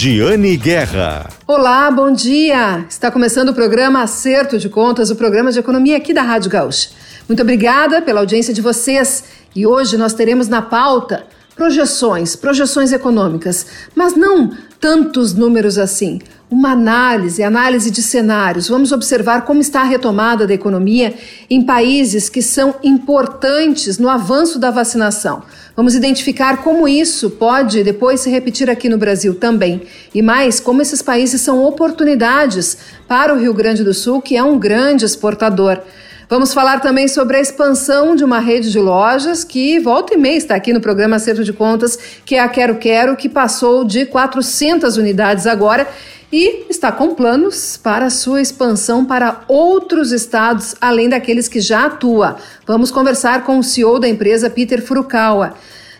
Giane Guerra. Olá, bom dia. Está começando o programa Acerto de Contas, o programa de economia aqui da Rádio Gaúcha. Muito obrigada pela audiência de vocês. E hoje nós teremos na pauta projeções, projeções econômicas, mas não tantos números assim. Uma análise, análise de cenários. Vamos observar como está a retomada da economia em países que são importantes no avanço da vacinação. Vamos identificar como isso pode depois se repetir aqui no Brasil também. E mais, como esses países são oportunidades para o Rio Grande do Sul, que é um grande exportador. Vamos falar também sobre a expansão de uma rede de lojas que volta e meia está aqui no programa Acerto de Contas, que é a Quero Quero, que passou de 400 unidades agora e está com planos para sua expansão para outros estados, além daqueles que já atua. Vamos conversar com o CEO da empresa, Peter Furukawa.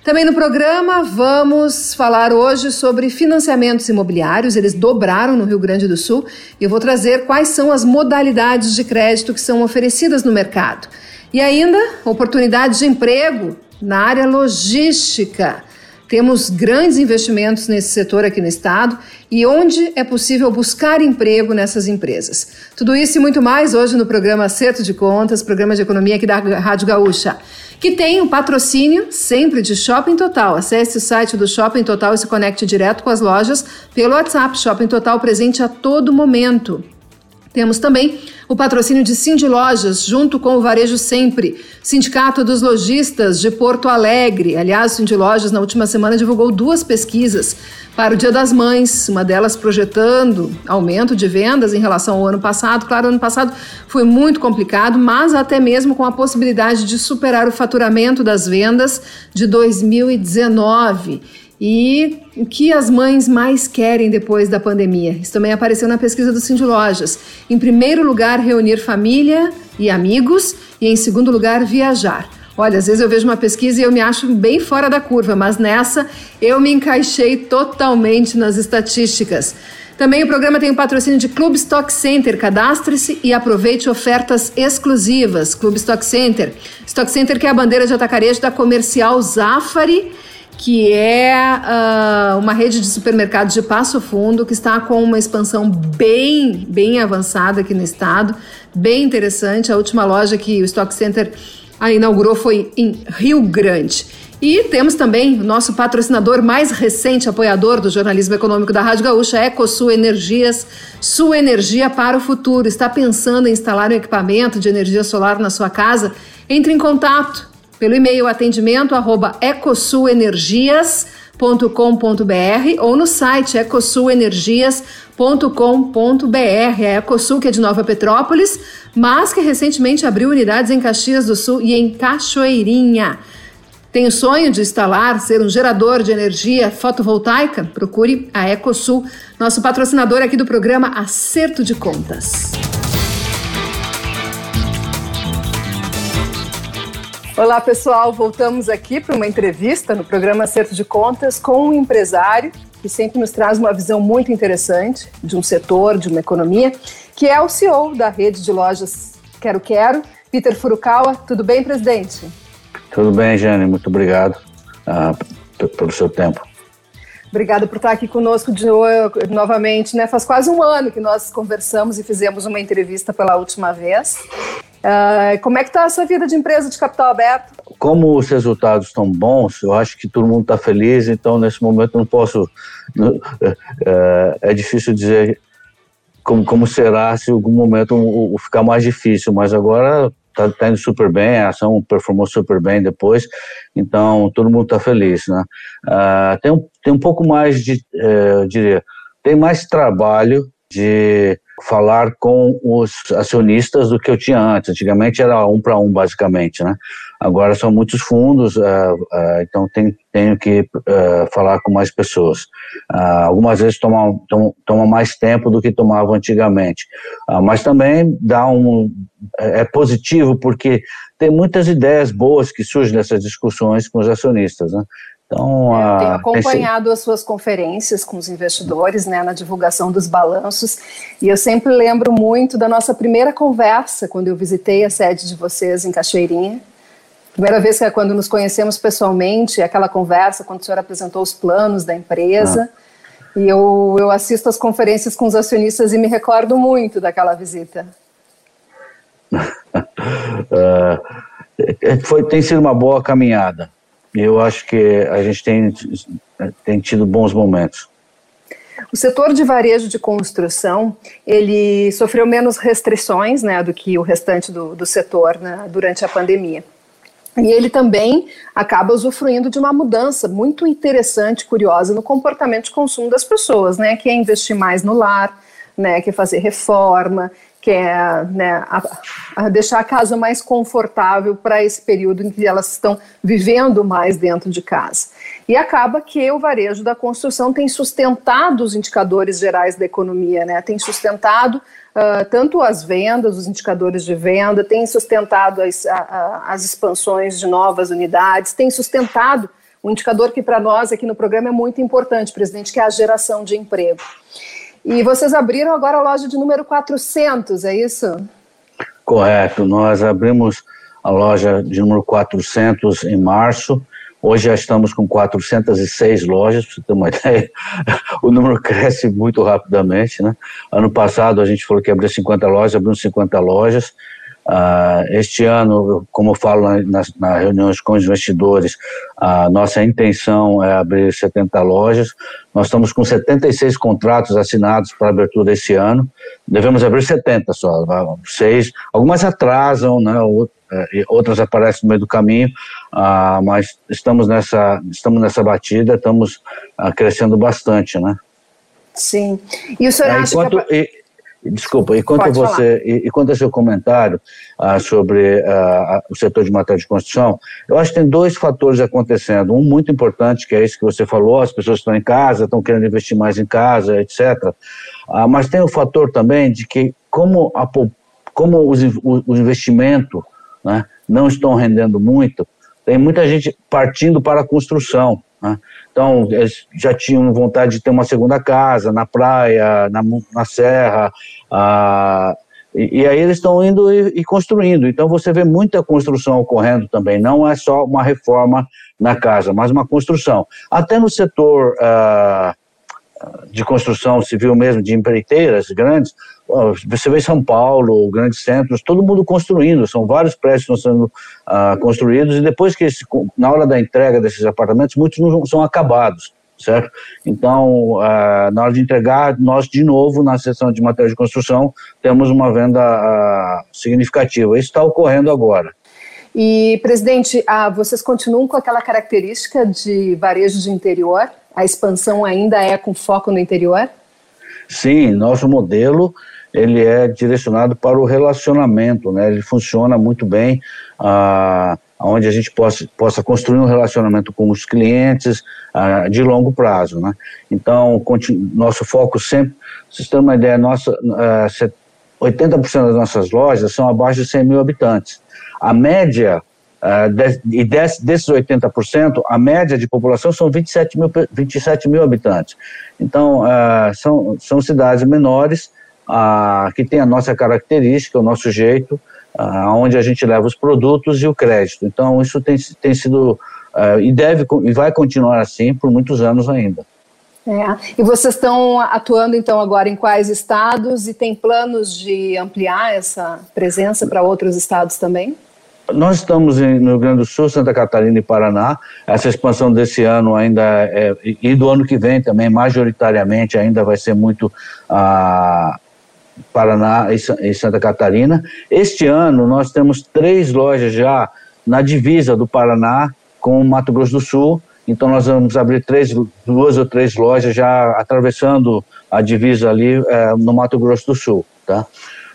Também no programa vamos falar hoje sobre financiamentos imobiliários. Eles dobraram no Rio Grande do Sul e eu vou trazer quais são as modalidades de crédito que são oferecidas no mercado. E ainda oportunidades de emprego na área logística. Temos grandes investimentos nesse setor aqui no estado e onde é possível buscar emprego nessas empresas. Tudo isso e muito mais hoje no programa Acerto de Contas, programa de economia aqui da Rádio Gaúcha que tem o um patrocínio sempre de Shopping Total. Acesse o site do Shopping Total e se conecte direto com as lojas pelo WhatsApp. Shopping Total presente a todo momento. Temos também o patrocínio de Cindy Lojas, junto com o Varejo Sempre, Sindicato dos Lojistas de Porto Alegre. Aliás, Cindy Lojas, na última semana, divulgou duas pesquisas para o Dia das Mães, uma delas projetando aumento de vendas em relação ao ano passado. Claro, ano passado foi muito complicado, mas até mesmo com a possibilidade de superar o faturamento das vendas de 2019 e o que as mães mais querem depois da pandemia. Isso também apareceu na pesquisa do Cindy Lojas. Em primeiro lugar, reunir família e amigos, e em segundo lugar, viajar. Olha, às vezes eu vejo uma pesquisa e eu me acho bem fora da curva, mas nessa eu me encaixei totalmente nas estatísticas. Também o programa tem o patrocínio de Clube Stock Center. Cadastre-se e aproveite ofertas exclusivas. Clube Stock Center. Stock Center que é a bandeira de atacarejo da comercial Zafari que é uh, uma rede de supermercados de Passo Fundo que está com uma expansão bem, bem avançada aqui no estado, bem interessante. A última loja que o Stock Center inaugurou foi em Rio Grande. E temos também o nosso patrocinador mais recente, apoiador do jornalismo econômico da Rádio Gaúcha, EcoSul Energias, sua energia para o futuro. Está pensando em instalar um equipamento de energia solar na sua casa? Entre em contato pelo e-mail atendimento arroba ecosulenergias.com.br ou no site ecosulenergias.com.br. É a Ecosul, que é de Nova Petrópolis, mas que recentemente abriu unidades em Caxias do Sul e em Cachoeirinha. Tem o sonho de instalar, ser um gerador de energia fotovoltaica? Procure a Ecosul, nosso patrocinador aqui do programa Acerto de Contas. Olá, pessoal. Voltamos aqui para uma entrevista no programa Acerto de Contas com um empresário que sempre nos traz uma visão muito interessante de um setor, de uma economia, que é o CEO da rede de lojas Quero Quero, Peter Furukawa. Tudo bem, presidente? Tudo bem, Jane. Muito obrigado uh, pelo seu tempo. Obrigada por estar aqui conosco de, novamente. Né? Faz quase um ano que nós conversamos e fizemos uma entrevista pela última vez. Uh, como é que está essa vida de empresa de capital aberto? Como os resultados estão bons, eu acho que todo mundo está feliz, então nesse momento não posso. Não, é, é, difícil dizer como, como será se algum momento ficar mais difícil, mas agora está tá indo super bem, a ação performou super bem depois, então todo mundo está feliz, né? Uh, tem, um, tem um pouco mais de, uh, eu diria, tem mais trabalho de falar com os acionistas do que eu tinha antes. Antigamente era um para um, basicamente, né? Agora são muitos fundos, uh, uh, então tenho que uh, falar com mais pessoas. algumas vezes toma, toma, toma, mais tempo do que tomava antigamente, mas também dá um é, é positivo porque tem muitas ideias boas que surgem dessas discussões com os acionistas, né? Então, é, eu tenho acompanhado as suas conferências com os investidores, né, na divulgação dos balanços, e eu sempre lembro muito da nossa primeira conversa quando eu visitei a sede de vocês em Cachoeirinha. Primeira vez que é quando nos conhecemos pessoalmente, aquela conversa quando o senhor apresentou os planos da empresa. Ah. E eu, eu assisto as conferências com os acionistas e me recordo muito daquela visita. uh, foi, tem sido uma boa caminhada. Eu acho que a gente tem, tem tido bons momentos. O setor de varejo de construção, ele sofreu menos restrições né, do que o restante do, do setor né, durante a pandemia. E ele também acaba usufruindo de uma mudança muito interessante, curiosa no comportamento de consumo das pessoas, né? Que é investir mais no lar, né? Que é fazer reforma, que é né, a, a deixar a casa mais confortável para esse período em que elas estão vivendo mais dentro de casa. E acaba que o varejo da construção tem sustentado os indicadores gerais da economia, né? Tem sustentado uh, tanto as vendas, os indicadores de venda, tem sustentado as, a, as expansões de novas unidades, tem sustentado um indicador que para nós aqui no programa é muito importante, presidente, que é a geração de emprego. E vocês abriram agora a loja de número 400, é isso? Correto, nós abrimos a loja de número 400 em março Hoje já estamos com 406 lojas, para você ter uma ideia. O número cresce muito rapidamente, né? Ano passado a gente falou que abriu 50 lojas, abriu 50 lojas. Uh, este ano, como eu falo nas, nas, reuniões com os investidores, a nossa intenção é abrir 70 lojas. Nós estamos com 76 contratos assinados para abertura esse ano. Devemos abrir 70 só, seis. Algumas atrasam, né? É, outras aparecem no meio do caminho, uh, mas estamos nessa, estamos nessa batida, estamos uh, crescendo bastante, né? Sim. E o senhor é, acha enquanto, que... Desculpa, e quanto, você, e, e quanto ao seu comentário ah, sobre ah, o setor de matéria de construção, eu acho que tem dois fatores acontecendo. Um muito importante, que é isso que você falou, as pessoas estão em casa, estão querendo investir mais em casa, etc. Ah, mas tem o fator também de que, como, a, como os, o, o investimento né, não estão rendendo muito, tem muita gente partindo para a construção. Né? Então, eles já tinham vontade de ter uma segunda casa na praia, na, na serra, ah, e, e, aí eles estão indo e, e, construindo. Então, você vê muita construção ocorrendo também. Não é só uma reforma na casa, mas uma construção. Até no setor ah, de construção civil mesmo, de empreiteiras grandes, você vê São Paulo, grandes centros, todo mundo construindo, são vários prédios que estão sendo uh, construídos e depois que, esse, na hora da entrega desses apartamentos, muitos não são acabados, certo? Então, uh, na hora de entregar, nós de novo, na seção de materiais de construção, temos uma venda uh, significativa. Isso está ocorrendo agora. E, presidente, vocês continuam com aquela característica de varejo de interior? A expansão ainda é com foco no interior? Sim, nosso modelo ele é direcionado para o relacionamento, né? Ele funciona muito bem, ah, onde a gente possa, possa construir um relacionamento com os clientes ah, de longo prazo, né? Então, nosso foco sempre, vocês têm uma ideia, nossa, ah, 80% das nossas lojas são abaixo de 100 mil habitantes. A média Uh, e desse, desses 80%, a média de população são 27 mil, 27 mil habitantes. Então, uh, são, são cidades menores uh, que têm a nossa característica, o nosso jeito, onde a gente leva os produtos e o crédito. Então, isso tem, tem sido e deve e vai continuar assim por muitos anos ainda. É. E vocês estão atuando então agora em quais estados e tem planos de ampliar essa presença para outros estados também? Nós estamos em, no Rio Grande do Sul, Santa Catarina e Paraná. Essa expansão desse ano ainda é, e do ano que vem também, majoritariamente, ainda vai ser muito ah, Paraná e, e Santa Catarina. Este ano nós temos três lojas já na divisa do Paraná com o Mato Grosso do Sul. Então nós vamos abrir três, duas ou três lojas já atravessando a divisa ali é, no Mato Grosso do Sul, tá?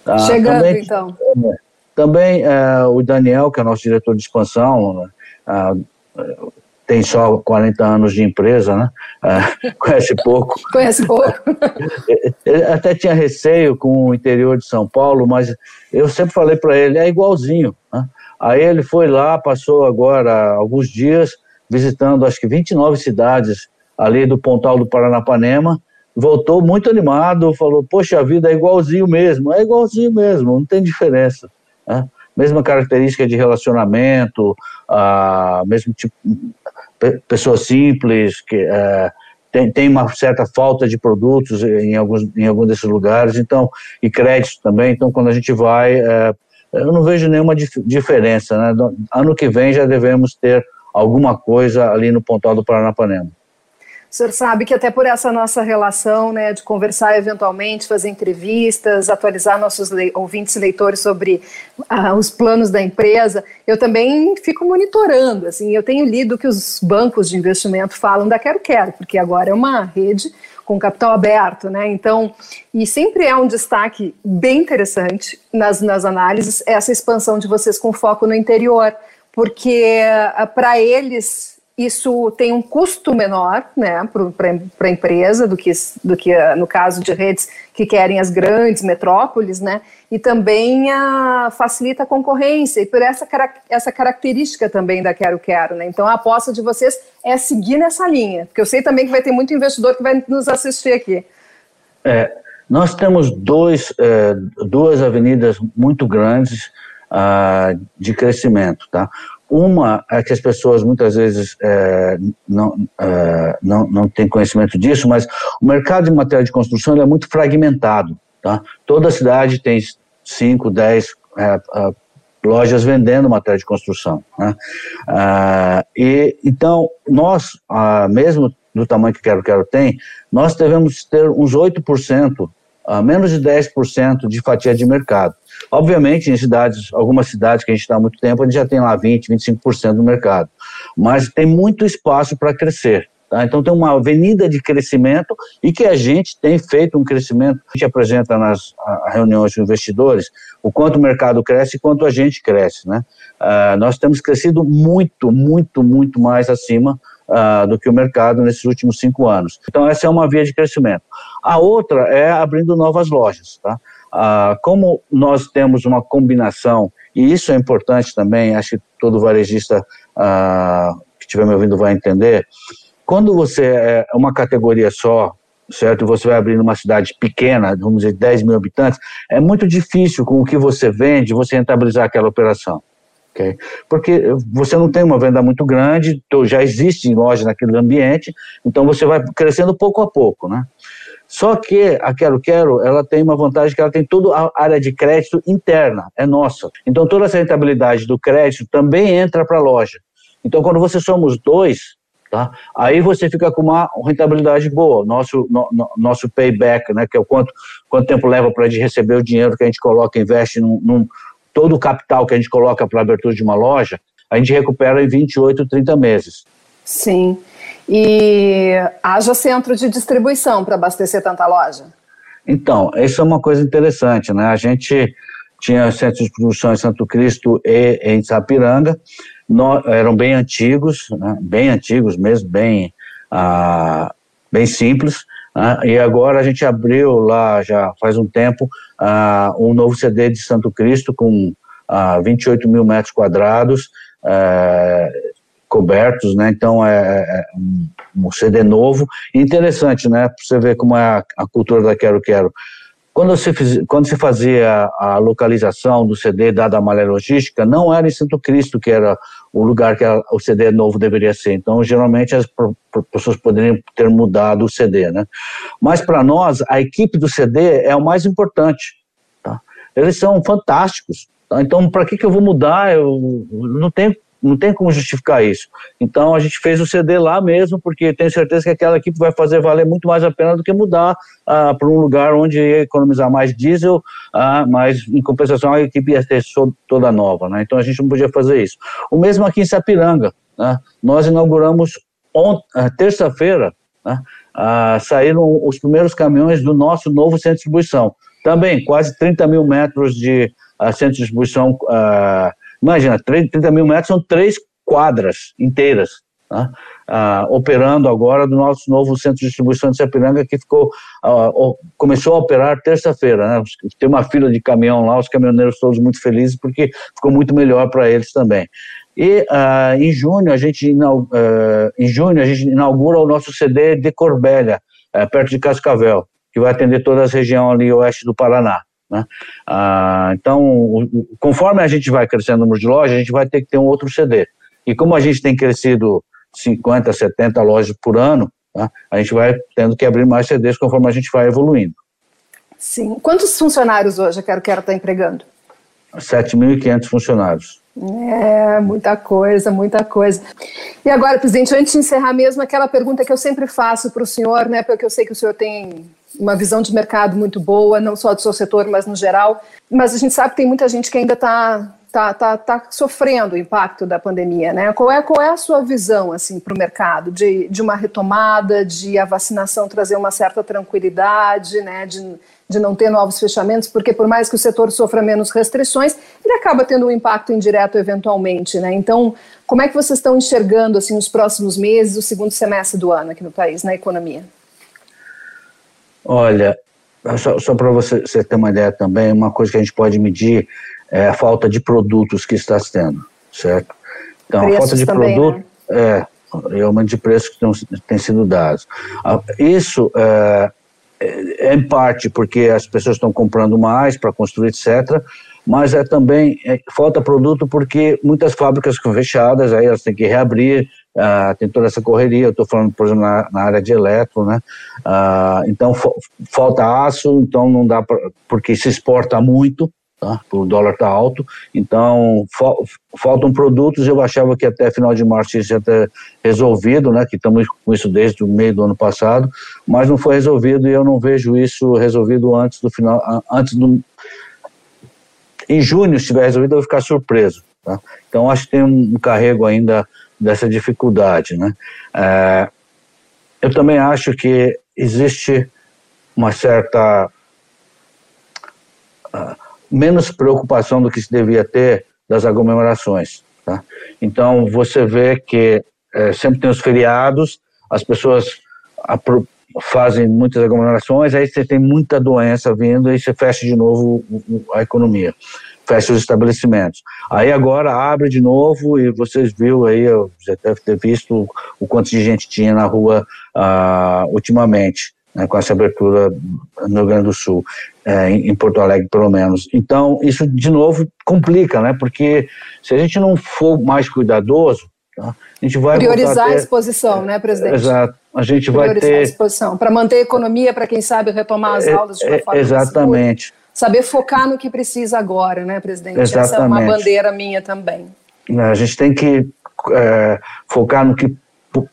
Ah, Chegando também, então. É, também é, o Daniel, que é nosso diretor de expansão, é, tem só 40 anos de empresa, né? É, conhece pouco. Conhece pouco. ele até tinha receio com o interior de São Paulo, mas eu sempre falei para ele, é igualzinho. Né? Aí ele foi lá, passou agora alguns dias visitando acho que 29 cidades ali do Pontal do Paranapanema, voltou muito animado, falou, poxa, a vida é igualzinho mesmo, é igualzinho mesmo, não tem diferença. Né? Mesma característica de relacionamento, ah, mesmo tipo, pessoa simples, que, é, tem, tem uma certa falta de produtos em alguns, em alguns desses lugares, então, e crédito também, então quando a gente vai, é, eu não vejo nenhuma dif diferença, né? Ano que vem já devemos ter alguma coisa ali no Pontal do Paranapanema. O senhor sabe que até por essa nossa relação, né, de conversar eventualmente, fazer entrevistas, atualizar nossos le ouvintes e leitores sobre ah, os planos da empresa, eu também fico monitorando, assim, eu tenho lido que os bancos de investimento falam da Quero Quero, porque agora é uma rede com capital aberto, né? Então, e sempre é um destaque bem interessante nas, nas análises essa expansão de vocês com foco no interior, porque ah, para eles isso tem um custo menor né, para a empresa do que, do que ah, no caso de redes que querem as grandes metrópoles, né, e também a, facilita a concorrência, e por essa, essa característica também da Quero Quero. Né, então a aposta de vocês é seguir nessa linha, porque eu sei também que vai ter muito investidor que vai nos assistir aqui. É, nós temos dois, é, duas avenidas muito grandes uh, de crescimento. Tá? Uma é que as pessoas muitas vezes é, não, é, não, não têm conhecimento disso, mas o mercado de material de construção é muito fragmentado. Tá? Toda cidade tem 5, 10 é, é, lojas vendendo material de construção. Né? Ah, e, então, nós, ah, mesmo do tamanho que Quero Quero tem, nós devemos ter uns 8%, ah, menos de 10% de fatia de mercado. Obviamente, em cidades, algumas cidades que a gente está há muito tempo, a gente já tem lá 20%, 25% do mercado. Mas tem muito espaço para crescer. Tá? Então, tem uma avenida de crescimento e que a gente tem feito um crescimento. A gente apresenta nas reuniões de investidores o quanto o mercado cresce e quanto a gente cresce. Né? Uh, nós temos crescido muito, muito, muito mais acima Uh, do que o mercado nesses últimos cinco anos. Então, essa é uma via de crescimento. A outra é abrindo novas lojas. Tá? Ah, como nós temos uma combinação, e isso é importante também, acho que todo varejista ah, que estiver me ouvindo vai entender, quando você é uma categoria só, certo? Você vai abrir numa cidade pequena, vamos dizer 10 mil habitantes, é muito difícil com o que você vende você rentabilizar aquela operação. Okay? Porque você não tem uma venda muito grande, já existe loja naquele ambiente, então você vai crescendo pouco a pouco, né? Só que a Quero Quero, ela tem uma vantagem que ela tem toda a área de crédito interna, é nossa. Então toda essa rentabilidade do crédito também entra para a loja. Então quando você somos dois, tá? Aí você fica com uma rentabilidade boa, nosso no, no, nosso payback, né, que é o quanto quanto tempo leva para receber o dinheiro que a gente coloca, investe num, num todo o capital que a gente coloca para a abertura de uma loja, a gente recupera em 28, 30 meses. Sim. E haja centro de distribuição para abastecer tanta loja? Então, isso é uma coisa interessante, né? A gente tinha centros de produção em Santo Cristo e em Sapiranga, eram bem antigos, né? bem antigos mesmo, bem, ah, bem simples, né? e agora a gente abriu lá, já faz um tempo, ah, um novo CD de Santo Cristo com ah, 28 mil metros quadrados, eh, cobertos, né? Então é, é, é um, CD novo. interessante, né? Para você ver como é a, a, cultura da Quero Quero. Quando se, quando se fazia a localização do CD, dada a malha logística, não era em Santo Cristo que era o lugar que a, o CD novo deveria ser. Então, geralmente, as pessoas poderiam ter mudado o CD, né? Mas, para nós, a equipe do CD é o mais importante. Tá? Eles são fantásticos. Tá? Então, para que, que eu vou mudar? Eu não tenho não tem como justificar isso. Então a gente fez o CD lá mesmo, porque tenho certeza que aquela equipe vai fazer valer muito mais a pena do que mudar ah, para um lugar onde ia economizar mais diesel, ah, mas em compensação a equipe ia ter toda nova, né? Então a gente não podia fazer isso. O mesmo aqui em Sapiranga, né? nós inauguramos ah, terça-feira, né? ah, saíram os primeiros caminhões do nosso novo centro de distribuição. Também quase 30 mil metros de centro de distribuição Imagina, 30 mil metros são três quadras inteiras, tá? ah, operando agora do nosso novo centro de distribuição de Sapiranga, que ficou, ah, começou a operar terça-feira. Né? Tem uma fila de caminhão lá, os caminhoneiros todos muito felizes, porque ficou muito melhor para eles também. E ah, em junho a gente ah, em junho a gente inaugura o nosso CD de Corbélia, eh, perto de Cascavel, que vai atender toda a região ali oeste do Paraná. Né? Ah, então, conforme a gente vai crescendo o número de lojas, a gente vai ter que ter um outro CD. E como a gente tem crescido 50, 70 lojas por ano, Tá? A gente vai tendo que abrir mais CDs conforme a gente vai evoluindo. Sim. Quantos funcionários hoje a Quero Quero está empregando? 7.500 funcionários. É, muita coisa, muita coisa. E agora, presidente, antes de encerrar mesmo, aquela pergunta que eu sempre faço para o senhor, né, porque eu sei que o senhor tem uma visão de mercado muito boa, não só do seu setor, mas no geral. Mas a gente sabe que tem muita gente que ainda está tá, tá, tá sofrendo o impacto da pandemia, né? Qual é, qual é a sua visão assim para o mercado de, de uma retomada, de a vacinação trazer uma certa tranquilidade, né? De, de não ter novos fechamentos, porque por mais que o setor sofra menos restrições, ele acaba tendo um impacto indireto eventualmente, né? Então, como é que vocês estão enxergando assim os próximos meses, o segundo semestre do ano aqui no país, na economia? Olha, só, só para você, você ter uma ideia também, uma coisa que a gente pode medir é a falta de produtos que está tendo, certo? Então, Preços a falta de também, produto né? é, é aumento de preços que tem sido dados. Isso é, é, em parte porque as pessoas estão comprando mais para construir, etc., mas é também é, falta produto porque muitas fábricas ficam fechadas, aí elas têm que reabrir, ah, tem toda essa correria, eu estou falando, por exemplo, na, na, área de eletro, né? Ah, então falta aço, então não dá pra, porque se exporta muito, tá? o dólar está alto, então faltam produtos, eu achava que até final de março isso ia ter resolvido, né, que estamos com isso desde o meio do ano passado, mas não foi resolvido e eu não vejo isso resolvido antes do final, antes do... Em junho, se estiver resolvido, eu vou ficar surpreso, tá? Então acho que tem um carrego ainda dessa dificuldade, né. É, eu também acho que existe uma certa... Uh, menos preocupação do que se devia ter das aglomerações. Tá? Então, você vê que é, sempre tem os feriados, as pessoas fazem muitas aglomerações, aí você tem muita doença vindo e você fecha de novo a economia, fecha os estabelecimentos. Aí agora abre de novo e vocês viram aí, você deve ter visto o quanto de gente tinha na rua uh, ultimamente né, com essa abertura no Rio Grande do Sul, é, em Porto Alegre pelo menos. Então, isso de novo complica, né? Porque se a gente não for mais cuidadoso, tá, a gente vai priorizar a, ter, a exposição, né, presidente? Exato. A gente priorizar vai ter a exposição para manter a economia, para quem sabe retomar as é, aulas de uma é, forma exatamente. Segura. Saber focar no que precisa agora, né, presidente? Exatamente. Essa é uma bandeira minha também. A gente tem que é, focar no que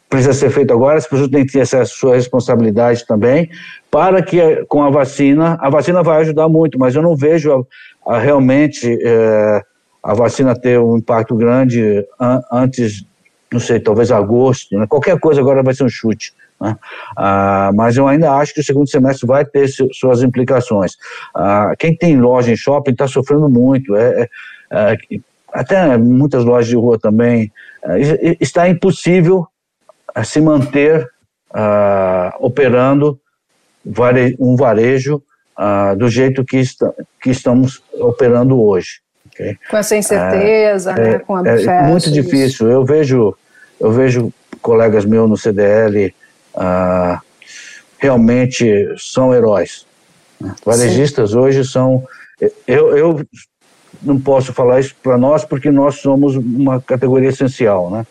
precisa ser feito agora, as pessoas têm que ter essa sua responsabilidade também, para que com a vacina, a vacina vai ajudar muito, mas eu não vejo a, a realmente é, a vacina ter um impacto grande an, antes, não sei, talvez agosto, né? qualquer coisa agora vai ser um chute. Né? Ah, mas eu ainda acho que o segundo semestre vai ter suas implicações. Ah, quem tem loja em shopping está sofrendo muito, é, é, é, até muitas lojas de rua também, é, está impossível a se manter uh, operando vare, um varejo uh, do jeito que, está, que estamos operando hoje. Okay? Com essa incerteza, uh, né, é, com a É muito difícil. Eu vejo, eu vejo colegas meus no CDL realmente são heróis. Né? Varejistas Sim. hoje são. Eu, eu não posso falar isso para nós porque nós somos uma categoria essencial, né?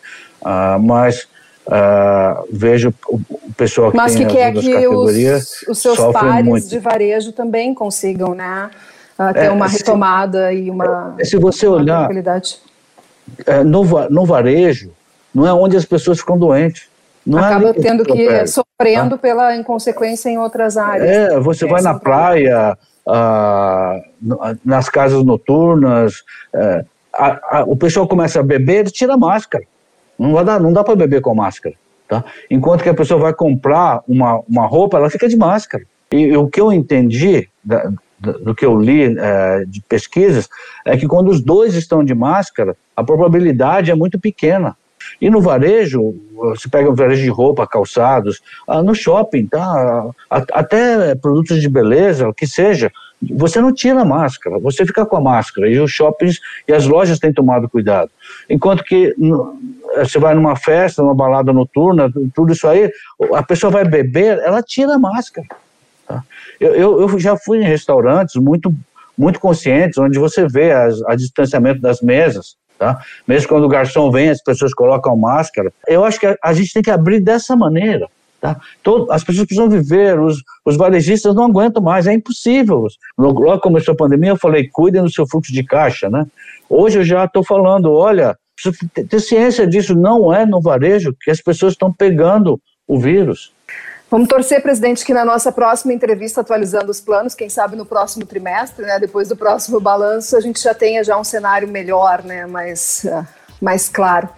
mas Uh, vejo o, pessoal que Mas tem que quer que os, os seus pares muito. de varejo também consigam, né, uh, ter é, uma retomada e uma é, Se você olhar, é, no, no varejo, não é onde as pessoas ficam doentes. Não é Acaba tendo que, que sofrendo tá? pela inconsequência em outras áreas. É, você vai na praia, ah, nas casas noturnas, é, a, a, o pessoal começa a beber, ele tira a máscara. Não, vai dar, não dá para beber com máscara. Tá? Enquanto que a pessoa vai comprar uma, uma roupa, ela fica de máscara. E, e o que eu entendi da, do que eu li é, de pesquisas é que quando os dois estão de máscara, a probabilidade é muito pequena. E no varejo, você pega o varejo de roupa, calçados, ah, no shopping, tá? até produtos de beleza, o que seja, você não tira a máscara, você fica com a máscara. E os shoppings e as lojas têm tomado cuidado. Enquanto que você vai numa festa, numa balada noturna, tudo isso aí, a pessoa vai beber, ela tira a máscara. Tá? Eu, eu, eu, já fui em restaurantes muito, muito conscientes, onde você vê o distanciamento das mesas. Tá? Mesmo quando o garçom vem, as pessoas colocam máscara. Eu acho que a, a gente tem que abrir dessa maneira. Tá? Todo, as pessoas precisam viver, os, os varejistas não aguentam mais, é impossível. Logo começou a pandemia, eu falei, cuidem do seu fluxo de caixa, né? Hoje eu já estou falando, olha, ter ciência disso, não é no varejo que as pessoas estão pegando o vírus. Vamos torcer, presidente, que na nossa próxima entrevista, atualizando os planos, quem sabe no próximo trimestre, né, depois do próximo balanço, a gente já tenha já um cenário melhor, né, mais, uh, mais claro.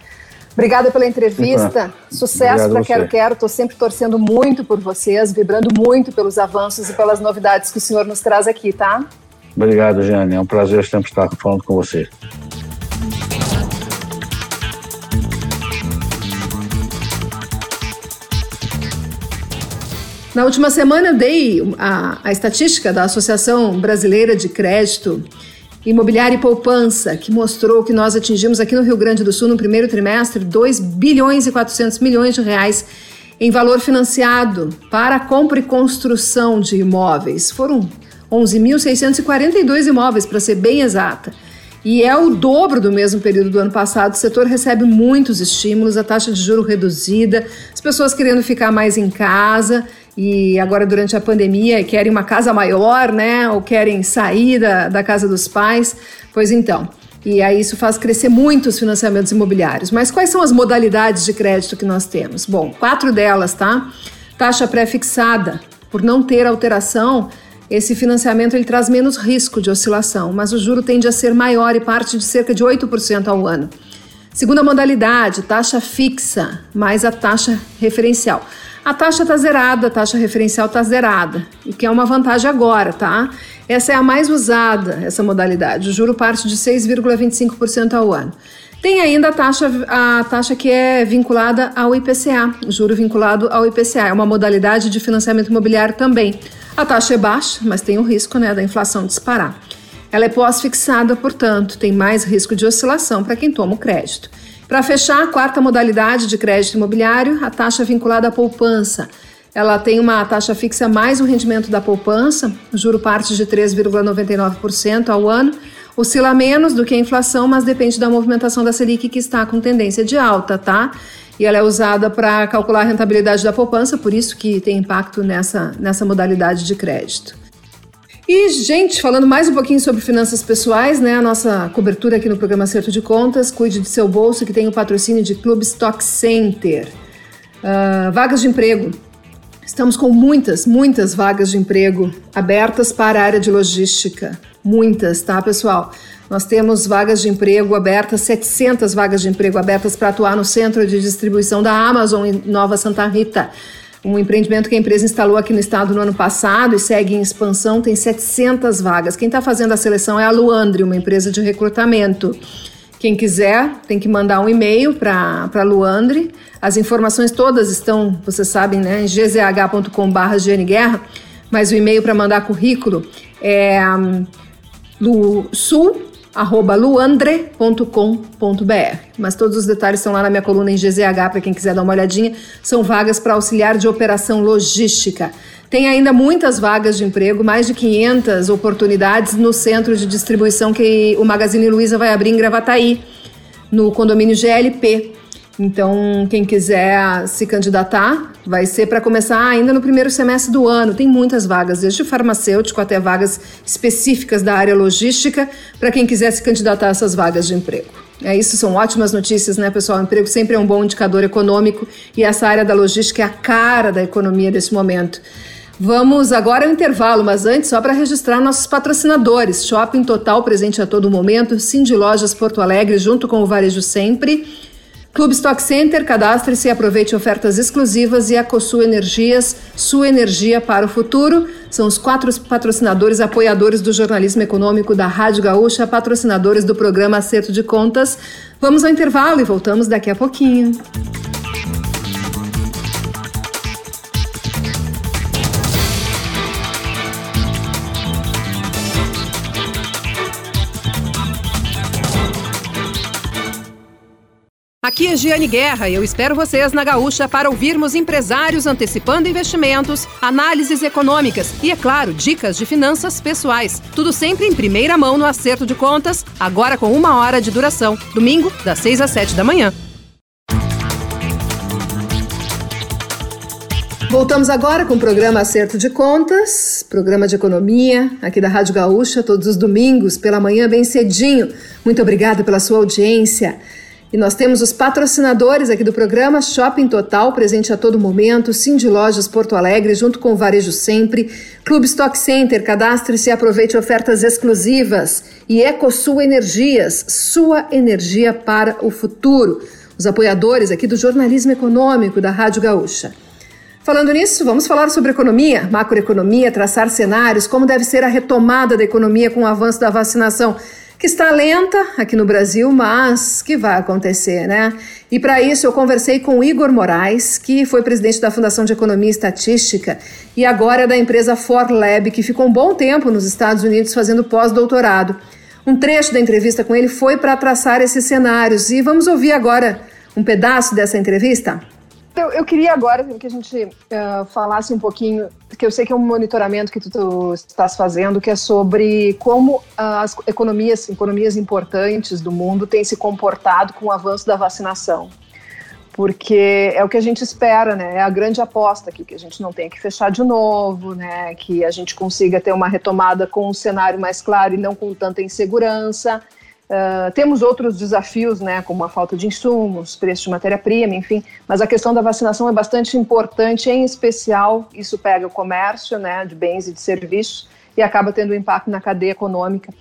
Obrigada pela entrevista. Sucesso para Quero Quero. Estou sempre torcendo muito por vocês, vibrando muito pelos avanços e pelas novidades que o senhor nos traz aqui, tá? Obrigado, Jane. É um prazer sempre estar falando com você. Na última semana eu dei a, a estatística da Associação Brasileira de Crédito Imobiliária e Poupança, que mostrou que nós atingimos aqui no Rio Grande do Sul, no primeiro trimestre, 2 bilhões e 400 milhões de reais em valor financiado para compra e construção de imóveis. Foram 11.642 imóveis, para ser bem exata. E é o dobro do mesmo período do ano passado. O setor recebe muitos estímulos, a taxa de juro reduzida, as pessoas querendo ficar mais em casa e agora durante a pandemia querem uma casa maior, né? Ou querem sair da, da casa dos pais. Pois então. E aí isso faz crescer muito os financiamentos imobiliários. Mas quais são as modalidades de crédito que nós temos? Bom, quatro delas, tá? Taxa pré-fixada. Por não ter alteração, esse financiamento ele traz menos risco de oscilação, mas o juro tende a ser maior e parte de cerca de 8% ao ano. Segunda modalidade, taxa fixa mais a taxa referencial. A taxa está zerada, a taxa referencial está zerada, o que é uma vantagem agora, tá? Essa é a mais usada, essa modalidade. O juro parte de 6,25% ao ano. Tem ainda a taxa, a taxa que é vinculada ao IPCA, o juro vinculado ao IPCA. É uma modalidade de financiamento imobiliário também. A taxa é baixa, mas tem o risco né, da inflação disparar. Ela é pós-fixada, portanto, tem mais risco de oscilação para quem toma o crédito. Para fechar, a quarta modalidade de crédito imobiliário, a taxa vinculada à poupança. Ela tem uma taxa fixa mais o rendimento da poupança, o juro parte de 3,99% ao ano, oscila menos do que a inflação, mas depende da movimentação da Selic que está com tendência de alta, tá? E ela é usada para calcular a rentabilidade da poupança, por isso que tem impacto nessa, nessa modalidade de crédito. E, gente, falando mais um pouquinho sobre finanças pessoais, né? A nossa cobertura aqui no programa Acerto de Contas, cuide de seu bolso, que tem o patrocínio de Clube Stock Center. Uh, vagas de emprego. Estamos com muitas, muitas vagas de emprego abertas para a área de logística. Muitas, tá, pessoal? Nós temos vagas de emprego abertas, 700 vagas de emprego abertas para atuar no centro de distribuição da Amazon em Nova Santa Rita um empreendimento que a empresa instalou aqui no estado no ano passado e segue em expansão, tem 700 vagas. Quem está fazendo a seleção é a Luandre, uma empresa de recrutamento. Quem quiser tem que mandar um e-mail para a Luandre. As informações todas estão, vocês sabem, né, em gzh.com.br Guerra, mas o e-mail para mandar currículo é um, sul arroba luandre.com.br. Mas todos os detalhes estão lá na minha coluna em GZH para quem quiser dar uma olhadinha. São vagas para auxiliar de operação logística. Tem ainda muitas vagas de emprego, mais de 500 oportunidades no centro de distribuição que o Magazine Luiza vai abrir em Gravataí, no condomínio GLP. Então, quem quiser se candidatar, vai ser para começar ainda no primeiro semestre do ano. Tem muitas vagas, desde farmacêutico até vagas específicas da área logística, para quem quiser se candidatar a essas vagas de emprego. É isso, são ótimas notícias, né, pessoal? O emprego sempre é um bom indicador econômico e essa área da logística é a cara da economia desse momento. Vamos agora ao intervalo, mas antes, só para registrar nossos patrocinadores: Shopping Total presente a todo momento, Cindy Lojas Porto Alegre, junto com o Varejo Sempre. Clube Stock Center, cadastre-se e aproveite ofertas exclusivas e a Cosul Energias, sua energia para o futuro. São os quatro patrocinadores apoiadores do jornalismo econômico da Rádio Gaúcha, patrocinadores do programa Acerto de Contas. Vamos ao intervalo e voltamos daqui a pouquinho. Aqui é Giane Guerra e eu espero vocês na Gaúcha para ouvirmos empresários antecipando investimentos, análises econômicas e, é claro, dicas de finanças pessoais. Tudo sempre em primeira mão no acerto de contas, agora com uma hora de duração. Domingo, das 6 às 7 da manhã. Voltamos agora com o programa Acerto de Contas, programa de economia aqui da Rádio Gaúcha, todos os domingos, pela manhã, bem cedinho. Muito obrigada pela sua audiência. E nós temos os patrocinadores aqui do programa Shopping Total, presente a todo momento, Cindy Lojas Porto Alegre, junto com o Varejo Sempre, Clube Stock Center, cadastre-se e aproveite ofertas exclusivas. E EcoSul Energias, sua energia para o futuro. Os apoiadores aqui do jornalismo econômico da Rádio Gaúcha. Falando nisso, vamos falar sobre economia, macroeconomia, traçar cenários, como deve ser a retomada da economia com o avanço da vacinação, que está lenta aqui no Brasil, mas que vai acontecer, né? E para isso eu conversei com Igor Moraes, que foi presidente da Fundação de Economia e Estatística e agora é da empresa ForLab, que ficou um bom tempo nos Estados Unidos fazendo pós-doutorado. Um trecho da entrevista com ele foi para traçar esses cenários e vamos ouvir agora um pedaço dessa entrevista. Eu, eu queria agora que a gente uh, falasse um pouquinho, que eu sei que é um monitoramento que tu, tu estás fazendo, que é sobre como uh, as economias, economias importantes do mundo têm se comportado com o avanço da vacinação. Porque é o que a gente espera, né? É a grande aposta aqui, que a gente não tenha que fechar de novo, né? Que a gente consiga ter uma retomada com um cenário mais claro e não com tanta insegurança. Uh, temos outros desafios, né, como a falta de insumos, preço de matéria-prima, enfim, mas a questão da vacinação é bastante importante, em especial isso pega o comércio, né, de bens e de serviços e acaba tendo impacto na cadeia econômica.